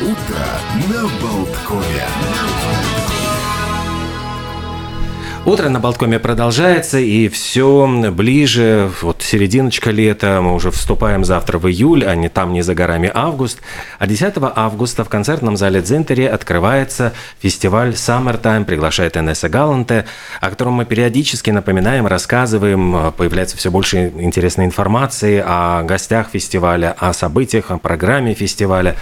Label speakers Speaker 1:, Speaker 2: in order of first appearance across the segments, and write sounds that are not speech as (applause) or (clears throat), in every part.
Speaker 1: Утро на Болткове.
Speaker 2: Утро на Болткоме продолжается, и все ближе, вот серединочка лета, мы уже вступаем завтра в июль, а не там не за горами август. А 10 августа в концертном зале Дзентери открывается фестиваль Summertime, приглашает Энесса Галанте, о котором мы периодически напоминаем, рассказываем, появляется все больше интересной информации о гостях фестиваля, о событиях, о программе фестиваля.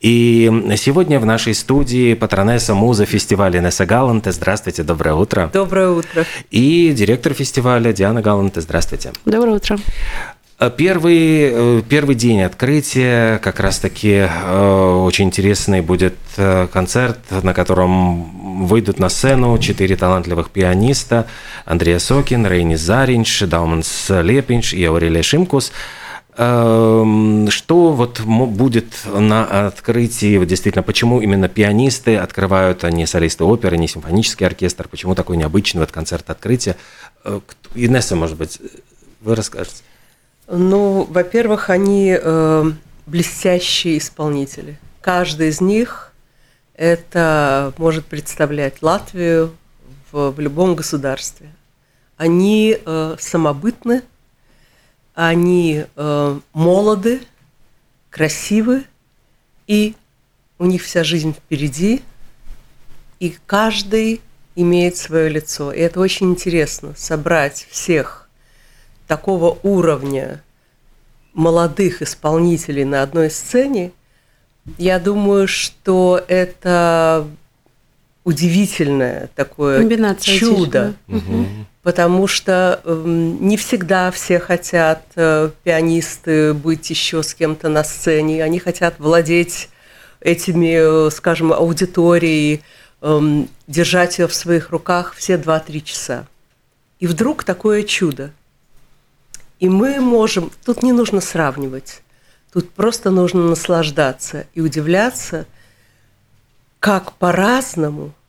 Speaker 2: И сегодня в нашей студии патронесса муза фестиваля Энесса Галанте. Здравствуйте, доброе утро.
Speaker 3: Доброе утро.
Speaker 2: И директор фестиваля Диана Галанте. Здравствуйте.
Speaker 4: Доброе утро.
Speaker 2: Первый, э, первый день открытия, как раз-таки э, очень интересный будет э, концерт, на котором выйдут на сцену четыре талантливых пианиста Андрей Сокин, Рейнис Заринч, Дауманс Лепинч и Аурелия Шимкус – что вот будет на открытии, вот действительно, почему именно пианисты открывают, а не солисты оперы, не симфонический оркестр, почему такой необычный вот концерт открытия? Э, Инесса, может быть, вы расскажете?
Speaker 3: Ну, во-первых, они э, блестящие исполнители. Каждый из них это может представлять Латвию в, в любом государстве. Они э, самобытны, они э, молоды, красивы, и у них вся жизнь впереди, и каждый имеет свое лицо. И это очень интересно, собрать всех такого уровня молодых исполнителей на одной сцене. Я думаю, что это удивительное такое Комбинация чудо. Угу потому что э, не всегда все хотят э, пианисты быть еще с кем-то на сцене, они хотят владеть этими, э, скажем, аудиторией, э, держать ее в своих руках все 2-3 часа. И вдруг такое чудо. И мы можем, тут не нужно сравнивать, тут просто нужно наслаждаться и удивляться, как по-разному –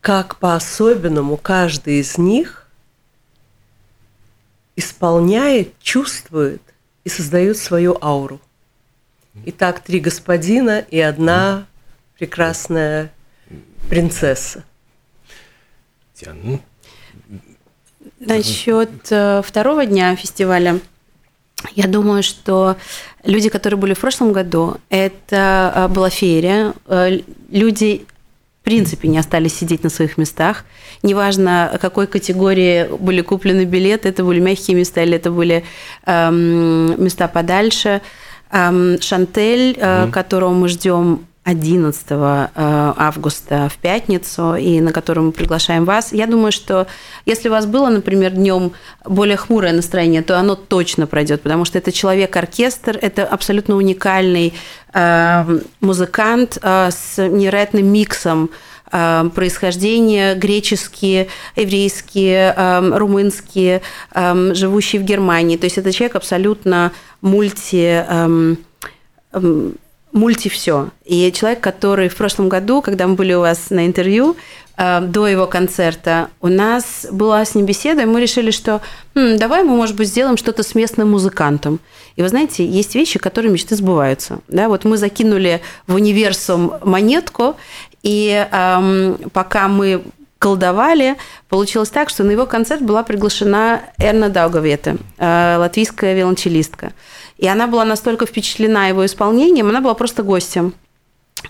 Speaker 3: как по-особенному каждый из них исполняет, чувствует и создает свою ауру. Итак, три господина и одна прекрасная принцесса.
Speaker 4: Насчет э, второго дня фестиваля, я думаю, что люди, которые были в прошлом году, это э, была феерия. Э, люди принципе не остались сидеть на своих местах. Неважно, какой категории были куплены билеты, это были мягкие места или это были эм, места подальше. Эм, Шантель, э, mm которого мы ждем 11 э, августа в пятницу, и на котором мы приглашаем вас. Я думаю, что если у вас было, например, днем более хмурое настроение, то оно точно пройдет, потому что это человек-оркестр, это абсолютно уникальный э, музыкант э, с невероятным миксом происхождения греческие, еврейские, румынские, живущие в Германии. То есть это человек абсолютно мульти мульти все. И человек, который в прошлом году, когда мы были у вас на интервью, э, до его концерта, у нас была с ним беседа, и мы решили, что хм, давай мы, может быть, сделаем что-то с местным музыкантом. И вы знаете, есть вещи, которые мечты сбываются. Да, вот мы закинули в универсум монетку, и эм, пока мы колдовали, получилось так, что на его концерт была приглашена Эрна Даугавета, э, латвийская виолончелистка. И она была настолько впечатлена его исполнением, она была просто гостем.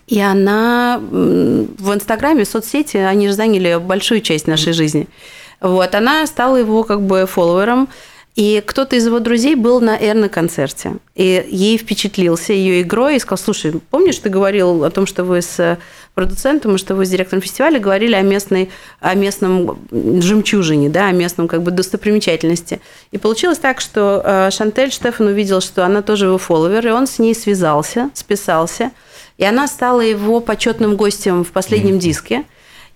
Speaker 4: И она в Инстаграме, в соцсети, они же заняли большую часть нашей жизни. Вот, она стала его как бы фолловером, и кто-то из его друзей был на Эр концерте. И ей впечатлился ее игрой и сказал, слушай, помнишь, ты говорил о том, что вы с продуцентом, и что вы с директором фестиваля говорили о, местной, о местном жемчужине, да, о местном как бы достопримечательности. И получилось так, что э, Шантель Штефан увидел, что она тоже его фолловер, и он с ней связался, списался, и она стала его почетным гостем в последнем mm-hmm. диске.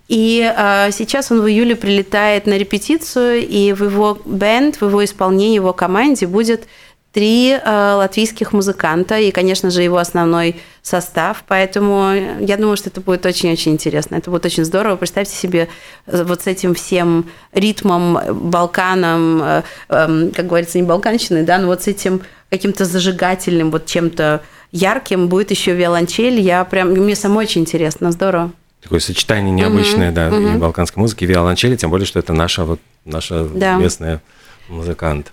Speaker 4: И э, сейчас он в июле прилетает на репетицию, и в его бенд, в его исполнении, его команде будет три э, латвийских музыканта и, конечно же, его основной состав. Поэтому я думаю, что это будет очень-очень интересно. Это будет очень здорово. Представьте себе э, вот с этим всем ритмом, Балканом, э, э, как говорится, не балканщиной, да, но вот с этим каким-то зажигательным вот чем-то ярким будет еще виолончель. Я прям, мне самой очень интересно, здорово.
Speaker 2: Такое сочетание необычное, да, и балканской музыки, и виолончели, тем более, что это наша вот наша
Speaker 4: Да.
Speaker 2: местная музыкант.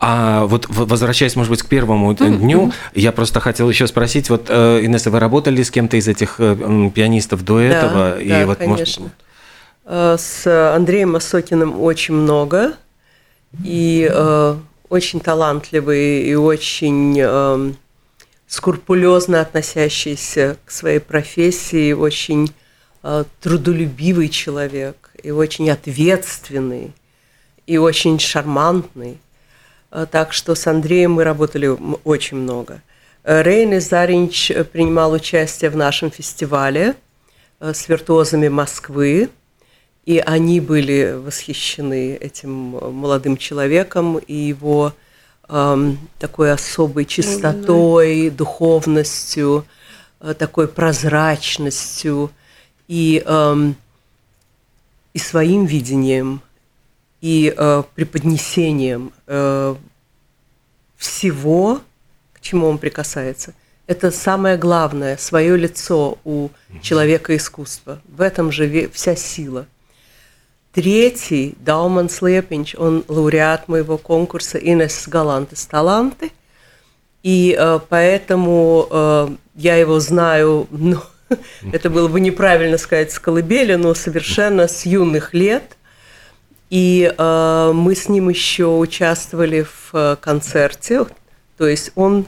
Speaker 2: А вот возвращаясь, может быть, к первому дню, я просто хотел еще спросить, вот, э, Инесса, вы работали с кем-то из этих э, пианистов до этого?
Speaker 3: Да,
Speaker 2: И
Speaker 3: да,
Speaker 2: вот, может,
Speaker 3: конечно. Э, С Андреем Осокиным очень много. И э, очень талантливый и очень эм, скрупулезно относящийся к своей профессии, очень э, трудолюбивый человек, и очень ответственный, и очень шармантный. Э, Так что с Андреем мы работали очень много. Э, Рейн Заринч э, принимал участие в нашем фестивале э, с виртуозами Москвы, и они были восхищены этим э, молодым человеком и его эм, такой особой чистотой, духовностью, э, такой прозрачностью и, эм, и своим видением, и э, преподнесением э, всего, к чему он прикасается. Это самое главное, свое лицо у человека искусства. В этом же вся сила. Третий, Дауман Слепинч, он лауреат моего конкурса «Инес Галантес Таланты». И э, поэтому э, я его знаю, ну, (laughs) это было бы неправильно сказать с колыбели, но совершенно с юных лет. И э, мы с ним еще участвовали в э, концерте. То есть он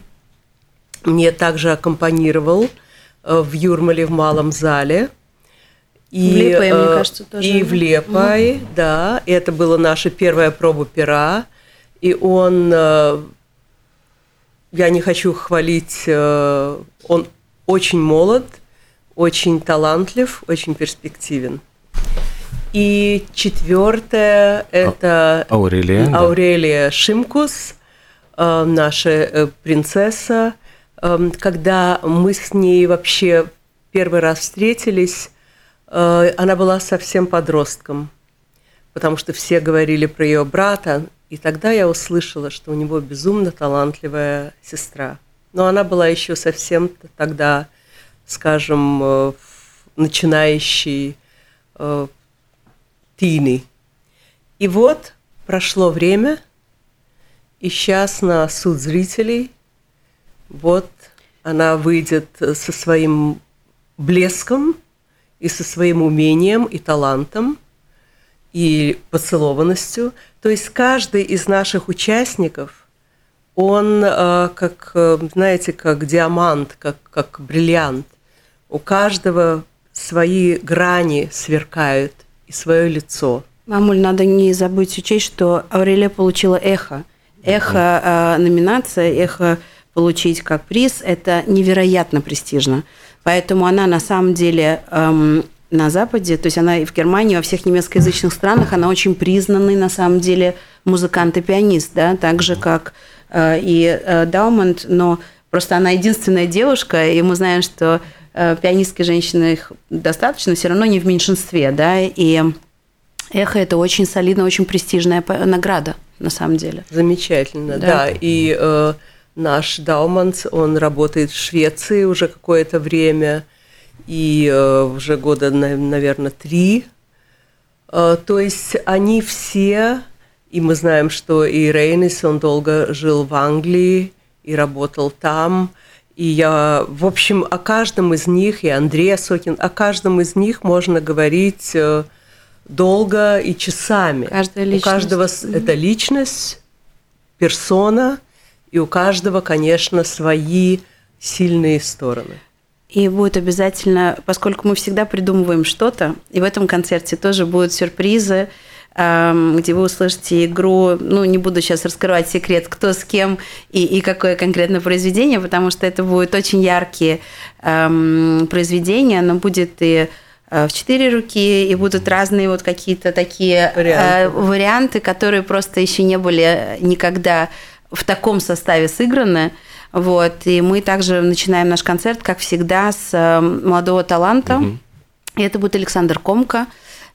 Speaker 3: мне также аккомпанировал э, в Юрмале в малом зале. И,
Speaker 4: В Лепое, мне
Speaker 3: э,
Speaker 4: кажется, тоже,
Speaker 3: И
Speaker 4: да?
Speaker 3: в Лепое, да. И это была наша первая проба пера. И он, я не хочу хвалить, он очень молод, очень талантлив, очень перспективен. И четвертое это
Speaker 2: Аурелия, да.
Speaker 3: Аурелия Шимкус, э, наша э, принцесса. Эм, Когда мы с ней вообще первый раз встретились, э, она была совсем подростком, потому что все говорили про ее брата, и тогда я услышала, что у него безумно талантливая сестра. Но она была еще совсем тогда, скажем, э, начинающей э, тини. И вот прошло время, и сейчас на суд зрителей вот она выйдет со своим блеском и со своим умением и талантом и поцелованностью. То есть каждый из наших участников, он э, как, э, знаете, как диамант, как, как бриллиант. У каждого свои грани сверкают и свое лицо.
Speaker 4: Мамуль, надо не забыть учесть, что Аурелия получила эхо. Эхо э, номинация, эхо получить как приз – это невероятно престижно. Поэтому она на самом деле эм, на Западе, то есть она и в Германии, во всех немецкоязычных странах, она очень признанный на самом деле музыкант и пианист, да, так же как э, и э, Даумонт, но просто она единственная девушка, и мы знаем, что пианистки женщины их достаточно, все равно не в меньшинстве, да, и эхо это очень солидная, очень престижная награда на самом деле.
Speaker 3: Замечательно,
Speaker 4: Да.
Speaker 3: да. И э, наш Дауманс, он работает в Швеции уже какое-то время, и э, уже года, наверное, три. Э, то есть они все, и мы знаем, что и Рейнис, он долго жил в Англии и работал там. И я, в общем, о каждом из них, и Андрей Сокин, о каждом из них можно говорить э, долго и часами.
Speaker 4: Каждая
Speaker 3: У
Speaker 4: личность.
Speaker 3: каждого с- это личность, персона, и у каждого, конечно, свои сильные стороны.
Speaker 4: И будет обязательно, поскольку мы всегда придумываем что-то, и в этом концерте тоже будут сюрпризы, где вы услышите игру, ну, не буду сейчас раскрывать секрет, кто с кем и, и какое конкретно произведение, потому что это будут очень яркие эм, произведения, но будет и э, в четыре руки, и будут разные вот какие-то такие э,
Speaker 3: Варианты.
Speaker 4: варианты, которые просто еще не были никогда в таком составе сыграны. Вот. И мы также начинаем наш концерт, как всегда, с э, молодого таланта. И это будет Александр Комка.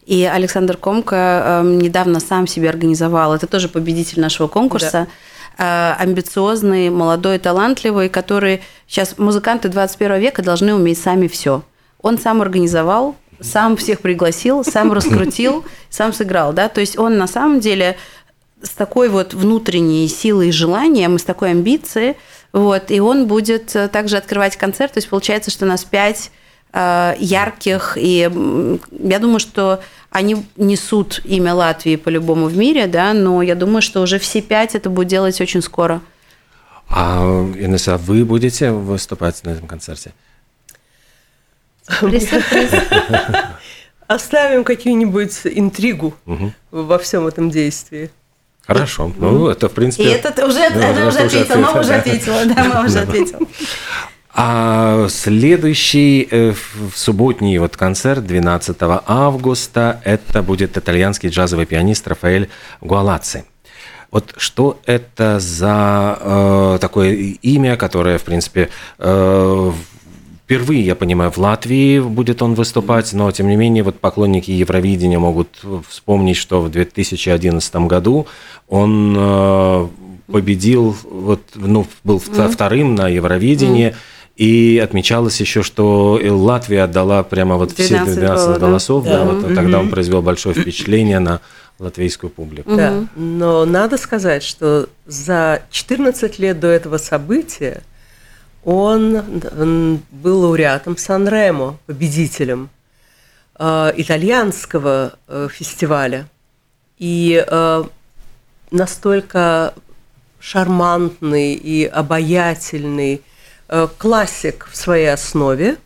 Speaker 4: И Александр Комка э, недавно сам себе организовал, это тоже победитель нашего конкурса, э, амбициозный, молодой, талантливый, который сейчас музыканты 21 века должны уметь сами все. Он сам организовал, сам всех пригласил, сам раскрутил, (laughs) сам сыграл, да, то есть он на самом деле с такой вот внутренней силой и желанием, и с такой амбицией, вот, и он будет э, также открывать концерт, то есть получается, что у нас пять ярких, и я думаю, что они несут имя Латвии по-любому в мире, да, но я думаю, что уже все пять это будет делать очень скоро.
Speaker 2: А, Инесса, вы будете выступать на этом концерте? (laughs)
Speaker 3: Оставим какую-нибудь интригу во всем этом действии.
Speaker 2: Хорошо. Ну, это, в принципе...
Speaker 4: И это уже, она уже ответила, мама уже ответила, да, мама уже (laughs) ответила.
Speaker 2: А следующий э, субботний вот концерт 12 августа это будет итальянский джазовый пианист Рафаэль Гуалаци. Вот что это за э, такое имя, которое, в принципе, э, впервые, я понимаю, в Латвии будет он выступать, но тем не менее вот поклонники Евровидения могут вспомнить, что в 2011 году он э, победил, вот, ну, был mm. вторым на Евровидении. Mm. И отмечалось еще, что Латвия отдала прямо вот все 12 голосов, да, да вот mm-hmm. тогда он произвел большое впечатление на латвийскую публику.
Speaker 3: Да, но надо сказать, что за 14 лет до этого события он был лауреатом Сан-Ремо, победителем э, итальянского э, фестиваля. И э, настолько шармантный и обаятельный классик в своей основе,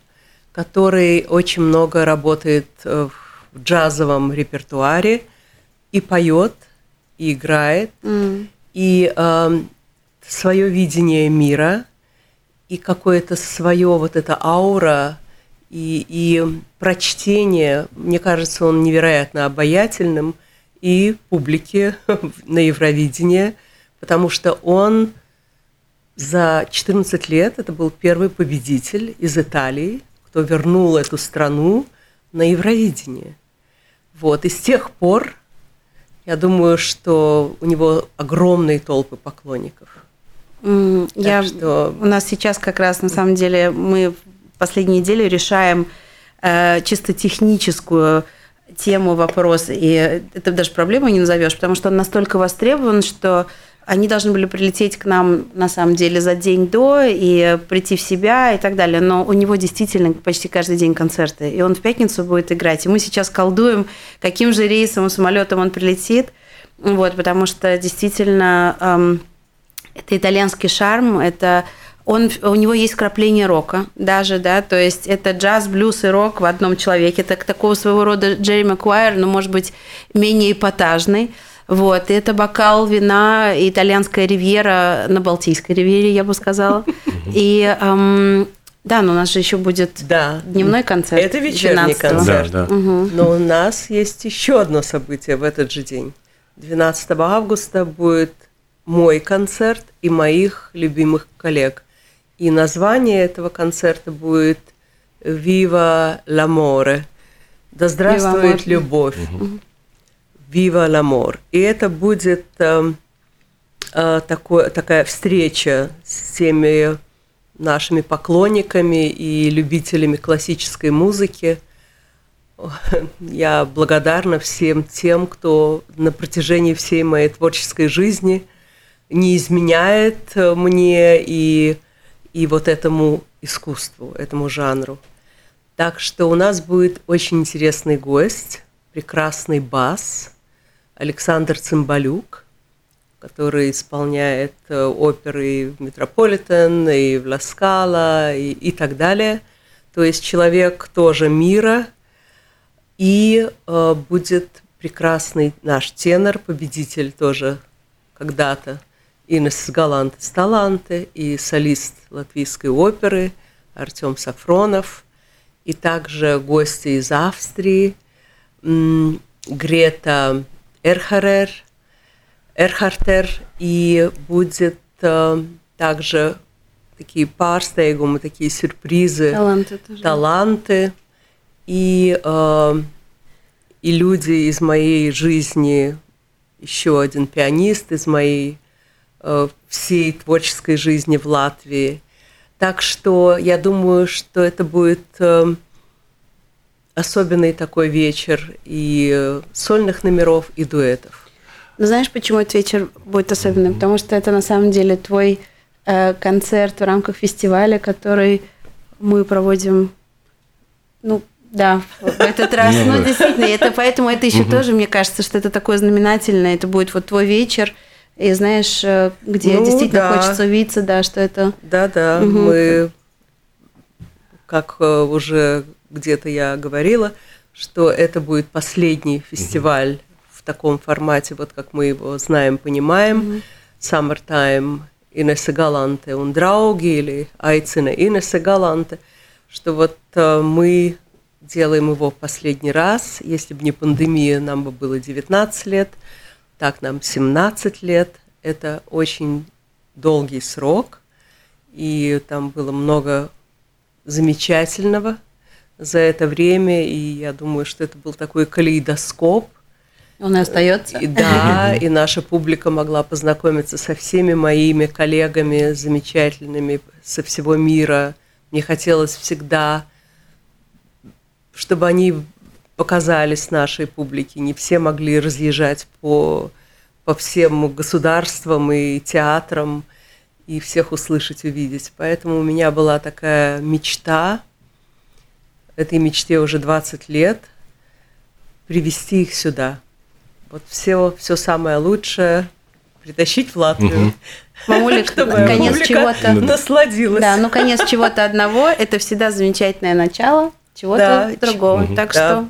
Speaker 3: который очень много работает э, в джазовом репертуаре и поет, и играет, mm. и э, свое видение мира – и какое-то свое вот это аура и, и прочтение, мне кажется, он невероятно обаятельным и публике (laughs) на Евровидении, потому что он за 14 лет, это был первый победитель из Италии, кто вернул эту страну на Евровидение. Вот, и с тех пор, я думаю, что у него огромные толпы поклонников.
Speaker 4: Я, что... У нас сейчас как раз, на самом деле, мы последние недели решаем э, чисто техническую тему, вопрос, и это даже проблемой не назовешь, потому что он настолько востребован, что они должны были прилететь к нам, на самом деле, за день до и прийти в себя и так далее. Но у него действительно почти каждый день концерты. И он в пятницу будет играть. И мы сейчас колдуем, каким же рейсом, самолетом он прилетит. Вот, потому что действительно эм, это итальянский шарм, это он, у него есть крапление рока даже, да, то есть это джаз, блюз и рок в одном человеке. Это такого своего рода Джерри Макуайр, но, может быть, менее эпатажный. Вот, и это бокал вина, итальянская ривьера на Балтийской ривьере, я бы сказала. И эм, да, но у нас же еще будет да. дневной концерт.
Speaker 3: Это вечерний 12 концерт. Да, да. Угу. Но у нас есть еще одно событие в этот же день. 12 августа будет мой концерт и моих любимых коллег. И название этого концерта будет «Viva l'amore». Да здравствует любовь. «Viva l'amore». И это будет э, э, такой, такая встреча с теми нашими поклонниками и любителями классической музыки. Я благодарна всем тем, кто на протяжении всей моей творческой жизни – не изменяет э, мне и, и вот этому искусству, этому жанру. Так что у нас будет очень интересный гость, прекрасный бас, Александр Цимбалюк, который исполняет э, оперы в Метрополитен, и в Ласкала, и, и так далее. То есть человек тоже мира, и э, будет прекрасный наш тенор, победитель тоже когда-то Инес Галантес Таланте и солист латвийской оперы Артем Сафронов, и также гости из Австрии, Грета Эрхарер, Эрхартер, и будет э, также такие парстейгумы, такие сюрпризы, таланты, тоже. таланты и, э, и люди из моей жизни, еще один пианист из моей э, всей творческой жизни в Латвии. Так что я думаю, что это будет э, особенный такой вечер и сольных номеров, и дуэтов.
Speaker 4: Ну, знаешь, почему этот вечер будет особенным? Потому что это на самом деле твой э, концерт в рамках фестиваля, который мы проводим, ну, да, в этот раз. Ну, ну действительно, это поэтому это еще тоже, мне кажется, что это такое знаменательное. Это будет вот твой вечер, и знаешь, э, где ну, действительно да. хочется увидеться, да, что это...
Speaker 3: Да, да, угу. мы, как э, уже где-то я говорила, что это будет последний фестиваль в таком формате, вот как мы его знаем, понимаем. Mm-hmm. Summertime Инесса Галанте draugi или Айцина Инесса Галанте, что вот э, мы делаем его в последний раз. Если бы не пандемия, нам бы было 19 лет, так нам 17 лет. Это очень долгий срок, и там было много замечательного – за это время, и я думаю, что это был такой калейдоскоп.
Speaker 4: Он и остается.
Speaker 3: И, да, и наша публика могла познакомиться со всеми моими коллегами замечательными со всего мира. Мне хотелось всегда, чтобы они показались нашей публике. Не все могли разъезжать по, по всем государствам и театрам и всех услышать, увидеть. Поэтому у меня была такая мечта – этой мечте уже 20 лет, привести их сюда. Вот все, все самое лучшее притащить в Латвию. Угу.
Speaker 4: Мамуля, (laughs) чтобы конец чего-то
Speaker 3: насладилась.
Speaker 4: Да, ну конец чего-то одного – это всегда замечательное начало чего-то да, другого. Угу. Так да. что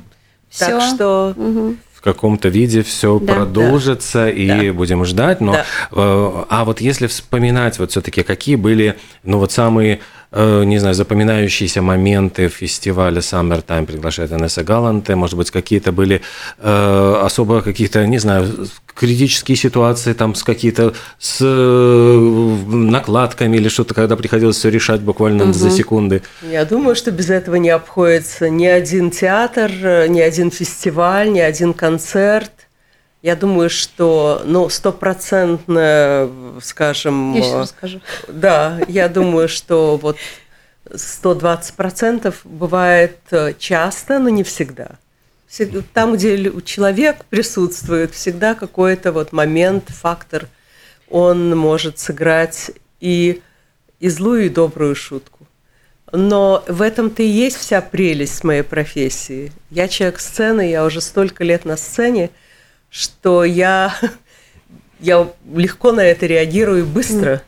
Speaker 4: все.
Speaker 3: Так что
Speaker 2: угу в каком-то виде все да, продолжится да, и да. будем ждать. Но, да. э, а вот если вспоминать вот все-таки, какие были, ну вот самые не знаю, запоминающиеся моменты фестиваля Summertime приглашает Инесса Галанте, может быть, какие-то были э, особо какие-то, не знаю, критические ситуации там с какие-то с э, накладками или что-то, когда приходилось все решать буквально угу. за секунды.
Speaker 3: Я думаю, что без этого не обходится ни один театр, ни один фестиваль, ни один концерт. Я думаю, что, ну, стопроцентно, скажем...
Speaker 4: Я сейчас расскажу.
Speaker 3: Да, я думаю, что вот 120% бывает э, часто, но не всегда. Там, где человек присутствует, всегда какой-то вот момент, фактор, он может сыграть и, и злую, и добрую шутку. Но в этом-то и есть вся прелесть моей профессии. Я человек сцены, я уже столько лет на сцене – что я, (laughs) я легко на это реагирую быстро.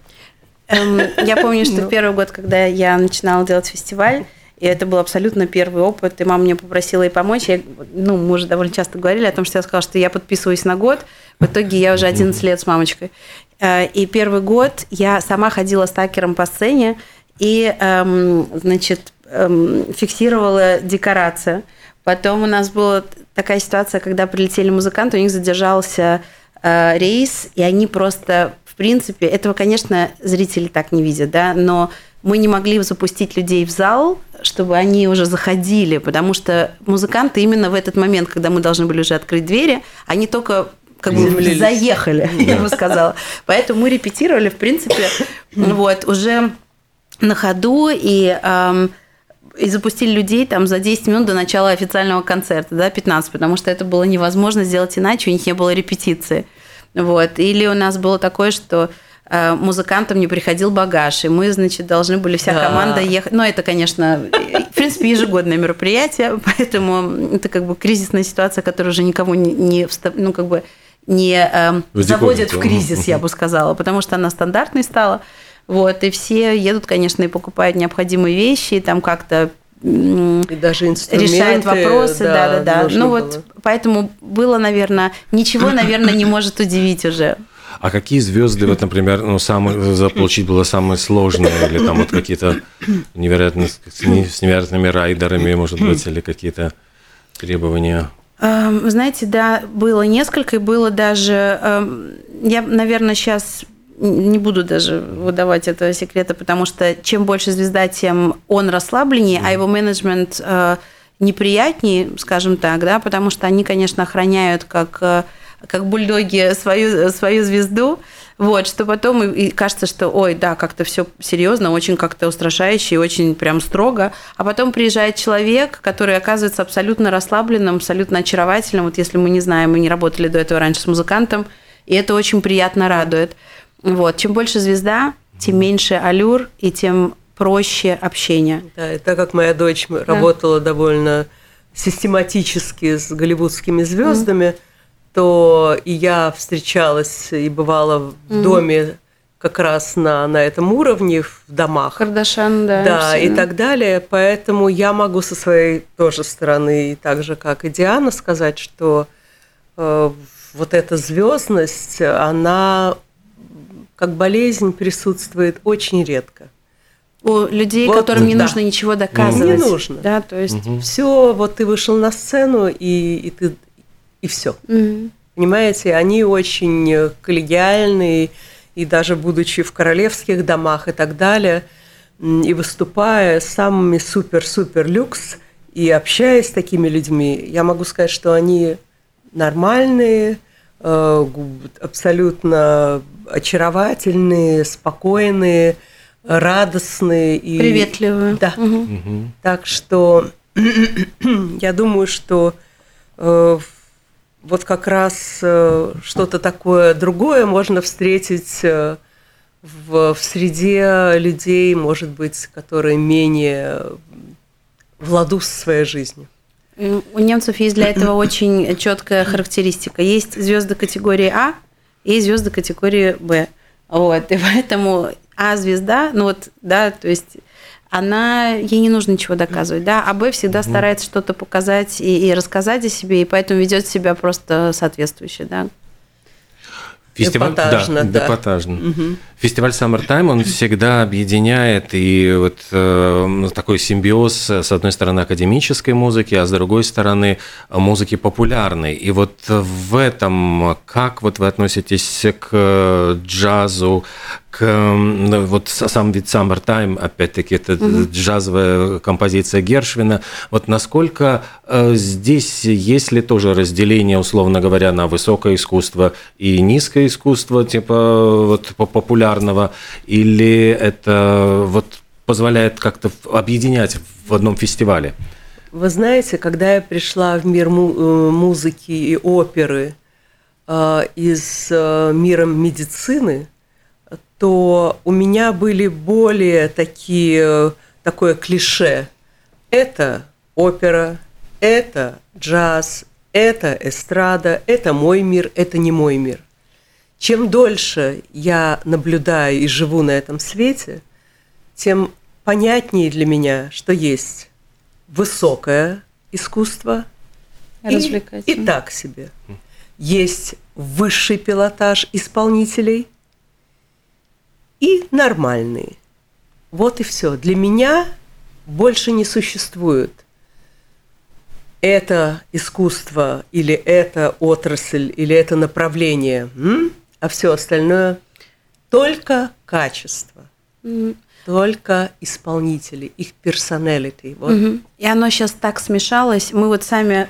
Speaker 4: Эм, я помню, что (laughs) ну. первый год, когда я начинала делать фестиваль, и это был абсолютно первый опыт, и мама мне попросила ей помочь. Я, ну, мы уже довольно часто говорили о том, что я сказала, что я подписываюсь на год. В итоге я уже 11 лет с мамочкой. Э, и первый год я сама ходила с такером по сцене и, эм, значит, эм, фиксировала декорацию. Потом у нас была такая ситуация, когда прилетели музыканты, у них задержался э, рейс, и они просто, в принципе, этого, конечно, зрители так не видят, да, но мы не могли запустить людей в зал, чтобы они уже заходили, потому что музыканты именно в этот момент, когда мы должны были уже открыть двери, они только как бы заехали, (laughs) я бы сказала. Поэтому мы репетировали, в принципе, (clears throat) вот, уже на ходу, и эм, и запустили людей там за 10 минут до начала официального концерта, да, 15, потому что это было невозможно сделать иначе, у них не было репетиции. Вот. Или у нас было такое, что э, музыкантам не приходил багаж, и мы, значит, должны были вся да. команда ехать. Но это, конечно, в принципе, ежегодное мероприятие, (laughs) поэтому это как бы кризисная ситуация, которая уже никому не, не ну, как бы не э, заводит в кризис, я бы сказала, потому что она стандартной стала. Вот, и все едут, конечно, и покупают необходимые вещи, и там как-то
Speaker 3: и даже
Speaker 4: решает вопросы, да, да, да. Ну было. вот, поэтому было, наверное, ничего, наверное, не может удивить уже.
Speaker 2: А какие звезды, вот, например, ну, самые, заполучить было самое сложное, или там вот какие-то невероятные, с невероятными райдерами, может быть, или какие-то требования?
Speaker 4: Вы знаете, да, было несколько, и было даже, эм, я, наверное, сейчас не буду даже выдавать этого секрета, потому что чем больше звезда, тем он расслабленнее, mm. а его менеджмент э, неприятнее, скажем так, да, потому что они, конечно, охраняют как э, как бульдоги, свою, свою звезду. Вот, что потом и кажется, что, ой, да, как-то все серьезно, очень как-то устрашающе, очень прям строго. А потом приезжает человек, который оказывается абсолютно расслабленным, абсолютно очаровательным. Вот если мы не знаем, мы не работали до этого раньше с музыкантом, и это очень приятно радует. Вот, чем больше звезда, тем меньше аллюр и тем проще общение.
Speaker 3: Да, и так как моя дочь да. работала довольно систематически с голливудскими звездами, mm то и я встречалась и бывала в mm доме как раз на, на этом уровне, в домах.
Speaker 4: Кардашан, да.
Speaker 3: Да, и так далее. Поэтому я могу со своей тоже стороны, так же, как и Диана, сказать, что э, вот эта звездность, она как болезнь присутствует очень редко.
Speaker 4: У людей, вот, которым не да. нужно ничего доказывать.
Speaker 3: Не нужно.
Speaker 4: Да, то есть
Speaker 3: угу. все, вот ты вышел на сцену и, и ты и все. Угу. Понимаете, они очень коллегиальные и даже будучи в королевских домах и так далее, и выступая с самыми супер-супер люкс и общаясь с такими людьми, я могу сказать, что они нормальные, абсолютно очаровательные, спокойные, радостные и
Speaker 4: приветливые.
Speaker 3: Да. Угу. Так что (clears throat) я думаю, что э, вот как раз э, что-то такое другое можно встретить в, в среде людей, может быть, которые менее в ладу со своей жизнью.
Speaker 4: У немцев есть для этого очень четкая характеристика. Есть звезды категории А и звезды категории Б. Вот, и поэтому А-звезда, ну вот, да, то есть она, ей не нужно ничего доказывать, да, а Б всегда старается что-то показать и, и рассказать о себе, и поэтому ведет себя просто соответствующе, да.
Speaker 2: Фестиваль, эпатажно, да, да. эпатажно. Угу. Фестиваль Summertime, он всегда объединяет и вот э, такой симбиоз с одной стороны академической музыки, а с другой стороны музыки популярной. И вот в этом как вот вы относитесь к джазу, к ну, вот сам вид Summertime, опять-таки, это угу. джазовая композиция Гершвина. Вот насколько э, здесь есть ли тоже разделение, условно говоря, на высокое искусство и низкое искусство, типа вот популярного, или это вот позволяет как-то объединять в одном фестивале?
Speaker 3: Вы знаете, когда я пришла в мир э, музыки и оперы э, из мира медицины, то у меня были более такие, такое клише. Это опера, это джаз, это эстрада, это мой мир, это не мой мир. Чем дольше я наблюдаю и живу на этом свете, тем понятнее для меня, что есть высокое искусство и, и так себе. Есть высший пилотаж исполнителей – и нормальные. Вот и все. Для меня больше не существует это искусство или это отрасль или это направление, а все остальное только качество. Только исполнители, их персоналити. Вот.
Speaker 4: И оно сейчас так смешалось. Мы вот сами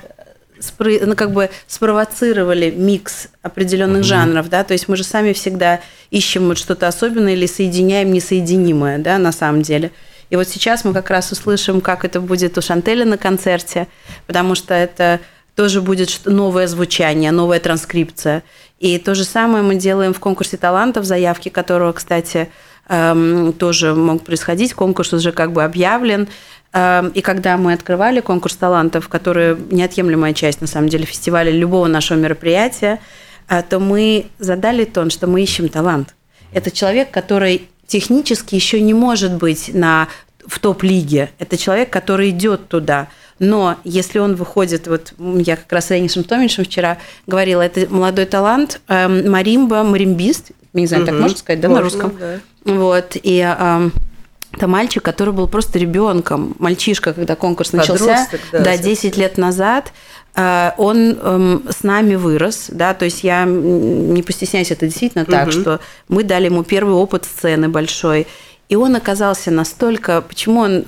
Speaker 4: ну, как бы спровоцировали микс определенных угу. жанров, да, то есть мы же сами всегда ищем вот что-то особенное или соединяем несоединимое, да, на самом деле. И вот сейчас мы как раз услышим, как это будет у Шантеля на концерте, потому что это тоже будет новое звучание, новая транскрипция. И то же самое мы делаем в конкурсе талантов, заявки которого, кстати, эм, тоже могут происходить. Конкурс уже как бы объявлен. Эм, и когда мы открывали конкурс талантов, который неотъемлемая часть, на самом деле, фестиваля любого нашего мероприятия, э, то мы задали тон, что мы ищем талант. Это человек, который технически еще не может быть на, в топ-лиге. Это человек, который идет туда. Но если он выходит, вот я как раз с Ренисом Томичем вчера говорила, это молодой талант, эм, маримба, маримбист, не знаю, угу. так можно сказать, да, можно, на русском? Да. Вот, и эм, это мальчик, который был просто ребенком, мальчишка, когда конкурс начался, да, да 10 лет назад. Э, он эм, с нами вырос, да, то есть я не постесняюсь, это действительно так, угу. что мы дали ему первый опыт сцены большой, и он оказался настолько, почему он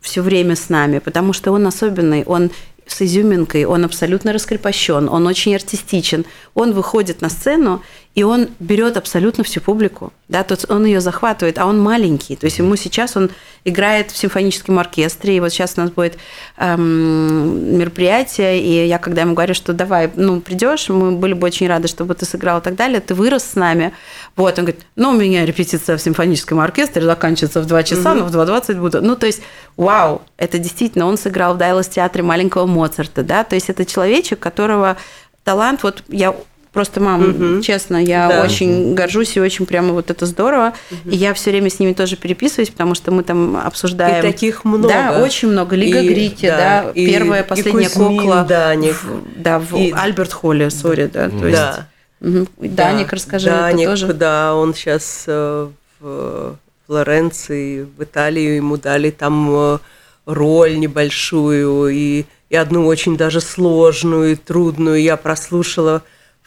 Speaker 4: все время с нами, потому что он особенный, он с изюминкой, он абсолютно раскрепощен, он очень артистичен. Он выходит на сцену, и он берет абсолютно всю публику, да, то есть он ее захватывает, а он маленький, то есть ему сейчас он играет в симфоническом оркестре, и вот сейчас у нас будет эм, мероприятие, и я когда ему говорю, что давай, ну, придешь, мы были бы очень рады, чтобы ты сыграл и так далее, ты вырос с нами, вот, он говорит, ну, у меня репетиция в симфоническом оркестре заканчивается в 2 часа, угу. но в 2.20 буду, ну, то есть, вау, это действительно, он сыграл в Дайлас театре маленького Моцарта, да, то есть это человечек, которого талант, вот я Просто, мам, угу. честно, я да. очень горжусь и очень прямо вот это здорово. Угу. И я все время с ними тоже переписываюсь, потому что мы там обсуждаем.
Speaker 3: И таких много.
Speaker 4: Да, очень много. Лига и, Грити, да, да и, первая, последняя
Speaker 3: и Кузьмин,
Speaker 4: кукла.
Speaker 3: Даник.
Speaker 4: В, да, в и... Альберт Холли, сори, да. То есть,
Speaker 3: да.
Speaker 4: Угу. Даник, расскажи,
Speaker 3: Даник,
Speaker 4: это тоже.
Speaker 3: Да, он сейчас э, в Флоренции, в Италии ему дали там э, роль небольшую и, и одну очень даже сложную и трудную. Я прослушала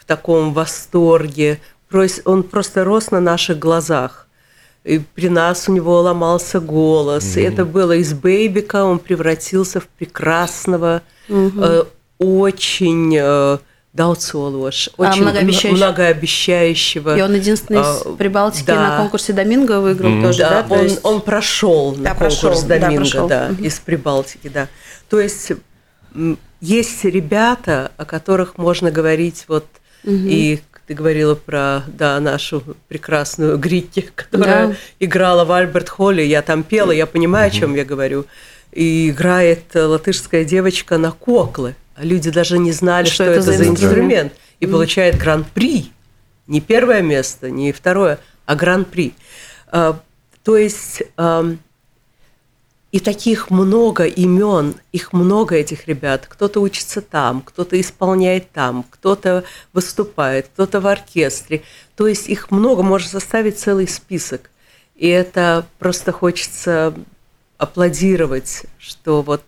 Speaker 3: таком восторге. Он просто рос на наших глазах. И при нас у него ломался голос. Mm-hmm. И это было из бейбика, он превратился в прекрасного, mm-hmm. э, очень э, Даутсолош,
Speaker 4: а, очень многообещающего.
Speaker 3: многообещающего.
Speaker 4: И он единственный из э, Прибалтики да. на конкурсе Доминго выиграл mm-hmm. тоже,
Speaker 3: да?
Speaker 4: да?
Speaker 3: Он, есть... он прошел да, на конкурс прошел, Доминго, да, прошел. да mm-hmm. из Прибалтики, да. То есть есть ребята, о которых можно говорить вот Угу. И ты говорила про да, нашу прекрасную Гритти, (laughs) которая да. играла в Альберт Холле. Я там пела, я понимаю, о чем я говорю. И играет латышская девочка на коклы. А люди даже не знали, что, что это, это за инструмент. инструмент. И получает гран-при. Не первое место, не второе, а гран-при. А, то есть и таких много имен, их много этих ребят. Кто-то учится там, кто-то исполняет там, кто-то выступает, кто-то в оркестре. То есть их много, можно составить целый список. И это просто хочется аплодировать, что вот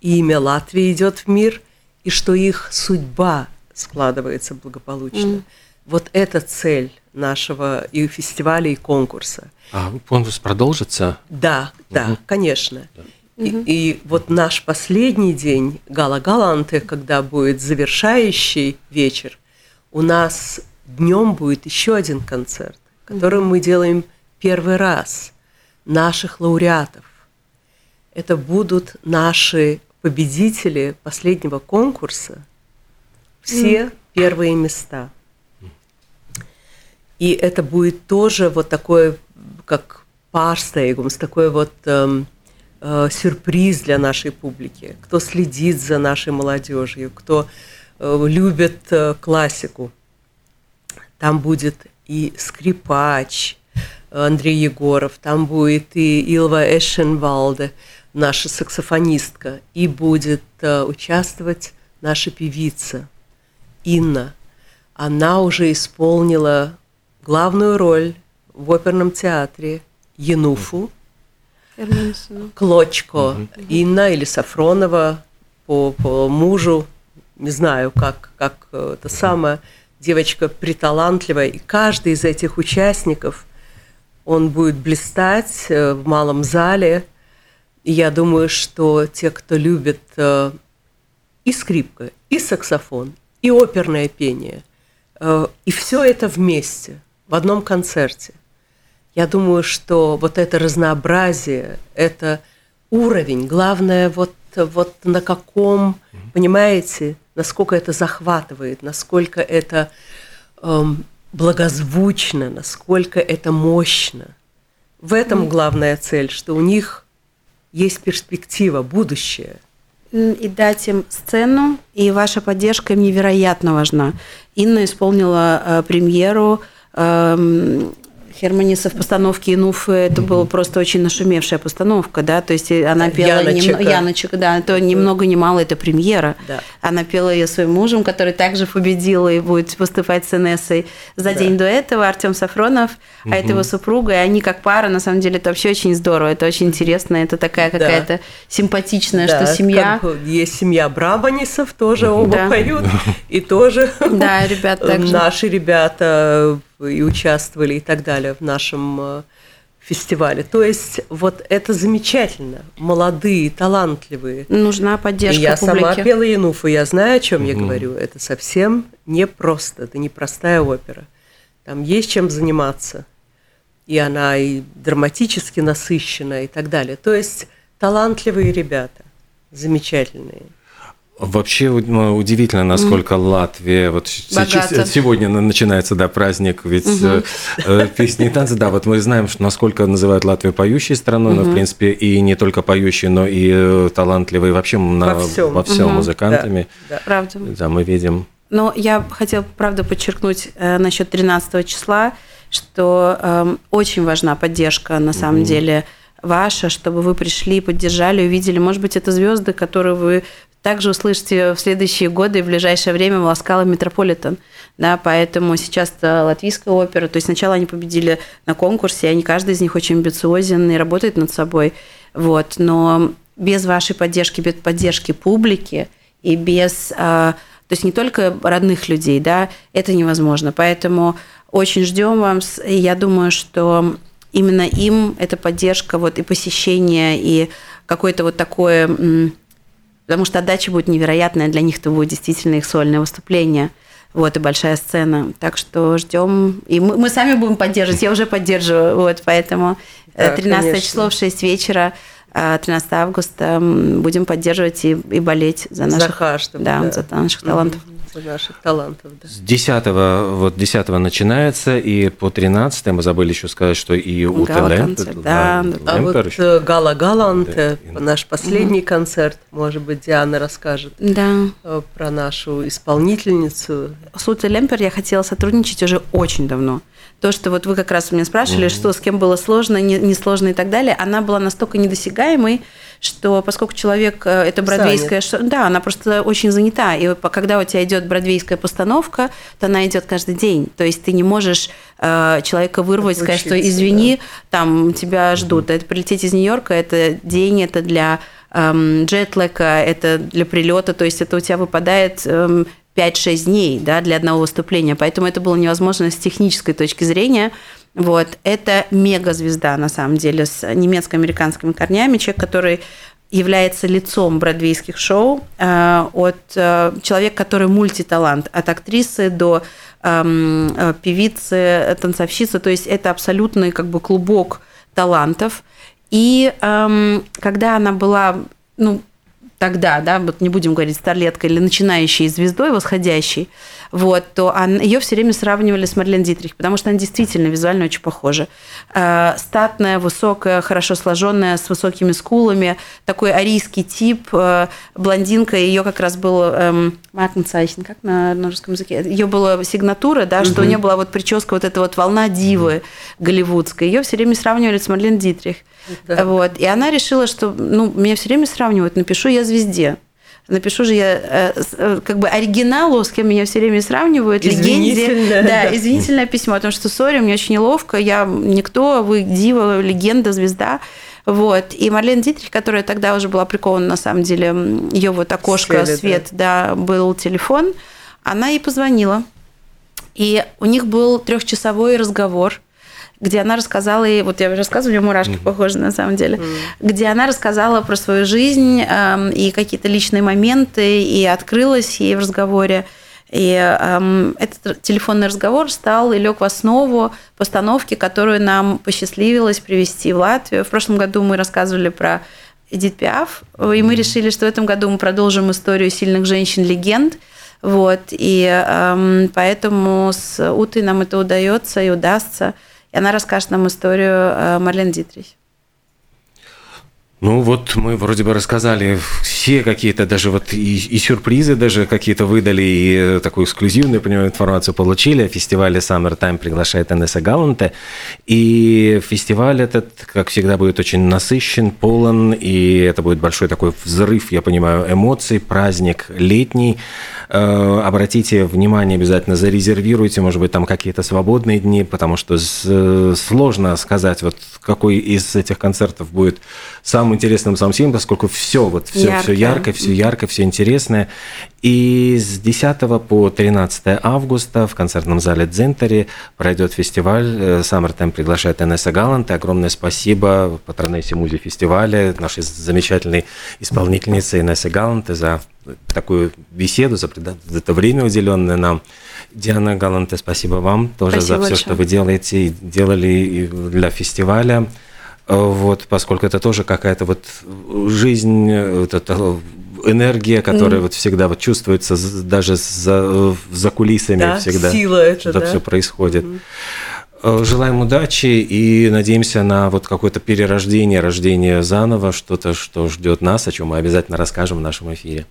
Speaker 3: имя Латвии идет в мир, и что их судьба складывается благополучно. Mm. Вот это цель нашего и фестиваля, и конкурса.
Speaker 2: А конкурс продолжится?
Speaker 3: Да, да, угу. конечно. Да. И, и вот наш последний день Гала Галанты, когда будет завершающий вечер, у нас днем будет еще один концерт, который мы делаем первый раз наших лауреатов. Это будут наши победители последнего конкурса, все первые места. И это будет тоже вот такое, как pārsteigums, такой вот эм, э, сюрприз для нашей публики, кто следит за нашей молодежью, кто э, любит э, классику. Там будет и скрипач Андрей Егоров, там будет и Илва Эшенвалде, наша саксофонистка, и будет э, участвовать наша певица Инна. Она уже исполнила главную роль в оперном театре Януфу, Клочко, Инна или Сафронова по, по мужу, не знаю, как, как это самое, девочка приталантливая, и каждый из этих участников, он будет блистать э, в малом зале, и я думаю, что те, кто любит э, и скрипка, и саксофон, и оперное пение, э, и все это вместе – в одном концерте. Я думаю, что вот это разнообразие, это уровень, главное вот, вот на каком, понимаете, насколько это захватывает, насколько это эм, благозвучно, насколько это мощно. В этом главная цель, что у них есть перспектива, будущее.
Speaker 4: И дать им сцену, и ваша поддержка им невероятно важна. Инна исполнила э, премьеру Херманиса в постановке Инуфы, это mm-hmm. была просто очень нашумевшая постановка, да, то есть она пела
Speaker 3: Яночек,
Speaker 4: нем... Яночек да, то ни много ни мало это премьера.
Speaker 3: Да.
Speaker 4: Она пела ее своим мужем, который также победил и будет выступать с Инессой за да. день до этого, Артем Сафронов, mm-hmm. а это его супруга, и они как пара, на самом деле, это вообще очень здорово, это очень интересно, это такая какая-то да. симпатичная, да, что семья...
Speaker 3: Как есть семья Брабанисов, тоже оба да. поют, и тоже
Speaker 4: да, ребята (laughs) также.
Speaker 3: наши ребята и участвовали и так далее в нашем э, фестивале. То есть вот это замечательно. Молодые, талантливые.
Speaker 4: Нужна поддержка
Speaker 3: И я
Speaker 4: публики.
Speaker 3: сама пела Януфу, я знаю, о чем я говорю. Это совсем непросто, это непростая опера. Там есть чем заниматься. И она и драматически насыщена и так далее. То есть талантливые ребята, замечательные.
Speaker 2: Вообще ну, удивительно, насколько Латвия вот
Speaker 4: Богата.
Speaker 2: сегодня на- начинается да праздник, ведь э, э, песни и танцы, да, вот мы знаем, что насколько называют Латвию поющей страной, но в принципе и не только поющей, но и э, талантливой вообще на-
Speaker 3: Во всем.
Speaker 2: во всем
Speaker 4: Мгм.
Speaker 2: музыкантами.
Speaker 3: Да, да.
Speaker 4: Правда.
Speaker 2: Да, мы видим.
Speaker 4: Но я хотела, правда, подчеркнуть э, насчет 13 числа, что эм, очень важна поддержка, на самом деле, ваша, чтобы вы пришли, поддержали, увидели. Может быть, это звезды, которые вы также услышите в следующие годы и в ближайшее время в Ласкало Метрополитен. Да, поэтому сейчас латвийская опера. То есть сначала они победили на конкурсе, они, каждый из них очень амбициозен и работает над собой. Вот. Но без вашей поддержки, без поддержки публики и без... а, то есть не только родных людей, да, это невозможно. Поэтому очень ждем вам. с- И я думаю, что именно им эта поддержка, вот и посещение, и какое-то вот такое... Потому что отдача будет невероятная, для них это будет действительно их сольное выступление. Вот, и большая сцена. Так что ждем. И мы, мы сами будем поддерживать, я уже поддерживаю. Вот, поэтому э,
Speaker 3: Да,
Speaker 4: 13
Speaker 3: конечно.
Speaker 4: число в 6 вечера, а 13 августа м, будем поддерживать и, и болеть за
Speaker 3: За
Speaker 4: наших,
Speaker 3: каждого,
Speaker 4: да,
Speaker 3: да.
Speaker 4: за наших талантов.
Speaker 3: За наших талантов, да.
Speaker 2: С 10 вот 10 начинается, и по 13 мы забыли еще сказать, что и у
Speaker 4: Гала-концерт, да, да.
Speaker 3: А вот
Speaker 2: еще.
Speaker 3: э, Гала Галант,
Speaker 2: Да.
Speaker 3: наш последний концерт, может быть, Диана расскажет
Speaker 4: Да.
Speaker 3: э, про нашу исполнительницу.
Speaker 4: С Утой Лемпер я хотела сотрудничать уже очень давно. То, что вот вы как раз меня спрашивали, что с кем было сложно, не, не сложно и так далее, она была настолько недосягаемой, что поскольку человек э, это бродвейская, шо- да, она просто очень занята, и когда у тебя идет бродвейская постановка, то она идет каждый день, то есть ты не можешь э, человека вырвать, сказать, что извини, там тебя ждут, это прилететь из Нью-Йорка, это день, это для эм, джетлека, это для прилета, то есть это у тебя выпадает эм, 5-6 дней да, для одного выступления, поэтому это было невозможно с технической точки зрения. Вот. Это мега-звезда, на самом деле, с немецко-американскими корнями, человек, который является лицом бродвейских шоу, э, от э, человека, который мультиталант, от актрисы до эм, э, певицы, танцовщицы, то есть это абсолютный как бы клубок талантов. И эм, когда она была, ну, тогда, да, вот не будем говорить старлеткой или начинающей звездой, восходящей, вот, то ее все время сравнивали с Марлен Дитрих, потому что она действительно визуально очень похожа. Э, Статная, высокая, хорошо сложенная, с высокими скулами, такой арийский тип, э, блондинка, ее как раз был Markenzeichen, как на, на русском языке? Ее была сигнатура, да, что у нее была вот прическа, вот эта вот волна дивы голливудской. Ее все время сравнивали с Марлен Дитрих.
Speaker 3: Да.
Speaker 4: Вот. И она решила, что ну, меня все время сравнивают, напишу я звезде. Напишу же я э, э, как бы оригиналу, с кем меня все время сравнивают, легенде. Да,
Speaker 3: да.
Speaker 4: извинительное письмо, потому что, сори, мне очень неловко, я никто, вы дива, легенда, звезда. Вот. И Марлен Дитрих, которая тогда уже была прикована, на самом деле, ее вот окошко,
Speaker 3: Свет,
Speaker 4: свет, да, был телефон, она ей позвонила. И у них был трехчасовой разговор, где она рассказала, и вот я рассказываю, у меня мурашки похожи на самом деле, где она рассказала про свою жизнь эм, и какие-то личные моменты, и открылась ей в разговоре. И эм, этот телефонный разговор стал и лег в основу постановки, которую нам посчастливилось привести в Латвию. В прошлом году мы рассказывали про Эдит Пиаф, и мы решили, что в этом году мы продолжим историю сильных женщин-легенд. Вот, и эм, поэтому с Утой нам это удается и удастся. И она расскажет нам историю э, Марлен Дитрих.
Speaker 2: Ну вот мы вроде бы рассказали все какие-то даже вот и, и сюрпризы даже какие-то выдали, и э, такую эксклюзивную, понимаю, информацию получили. О фестивале Summertime приглашает Анесса Галанте. И фестиваль этот, как всегда, будет очень насыщен, полон, и это будет большой такой взрыв, я понимаю, эмоций, праздник летний. Э, обратите внимание обязательно, зарезервируйте, может быть, там какие-то свободные дни, потому что сложно сказать, вот какой из этих концертов будет самым интересным, самым сильным, поскольку все, вот все, все ярко, все ярко, все интересное. И с 10 по 13 августа в концертном зале Дзентери пройдет фестиваль. Саммертайм приглашает Энесса Галант. Огромное спасибо патронессе музе фестиваля, нашей замечательной исполнительнице Инессе Галанте за такую беседу, за это время, уделенное нам. Диана Галанте, спасибо вам тоже спасибо за все, большое. что вы делаете и делали для фестиваля. Вот, поскольку это тоже какая-то вот жизнь, вот эта энергия, которая mm. вот всегда вот чувствуется даже за, за кулисами да, всегда.
Speaker 3: Сила это,
Speaker 2: да. все происходит. Mm. Желаем удачи и надеемся на вот какое-то перерождение, рождение заново, что-то, что ждет нас, о чем мы обязательно расскажем в нашем эфире.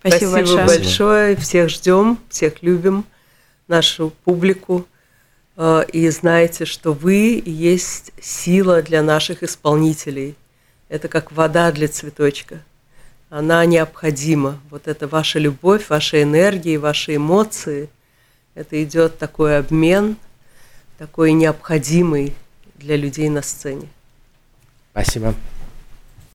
Speaker 3: Спасибо, Спасибо большое. большое. Всех ждем, всех любим, нашу публику. Э, и знаете, что вы есть сила для наших исполнителей. Это как вода для цветочка. Она необходима. Вот это ваша любовь, ваша энергия, ваши эмоции. Это идет такой обмен, такой необходимый для людей на сцене.
Speaker 2: Спасибо.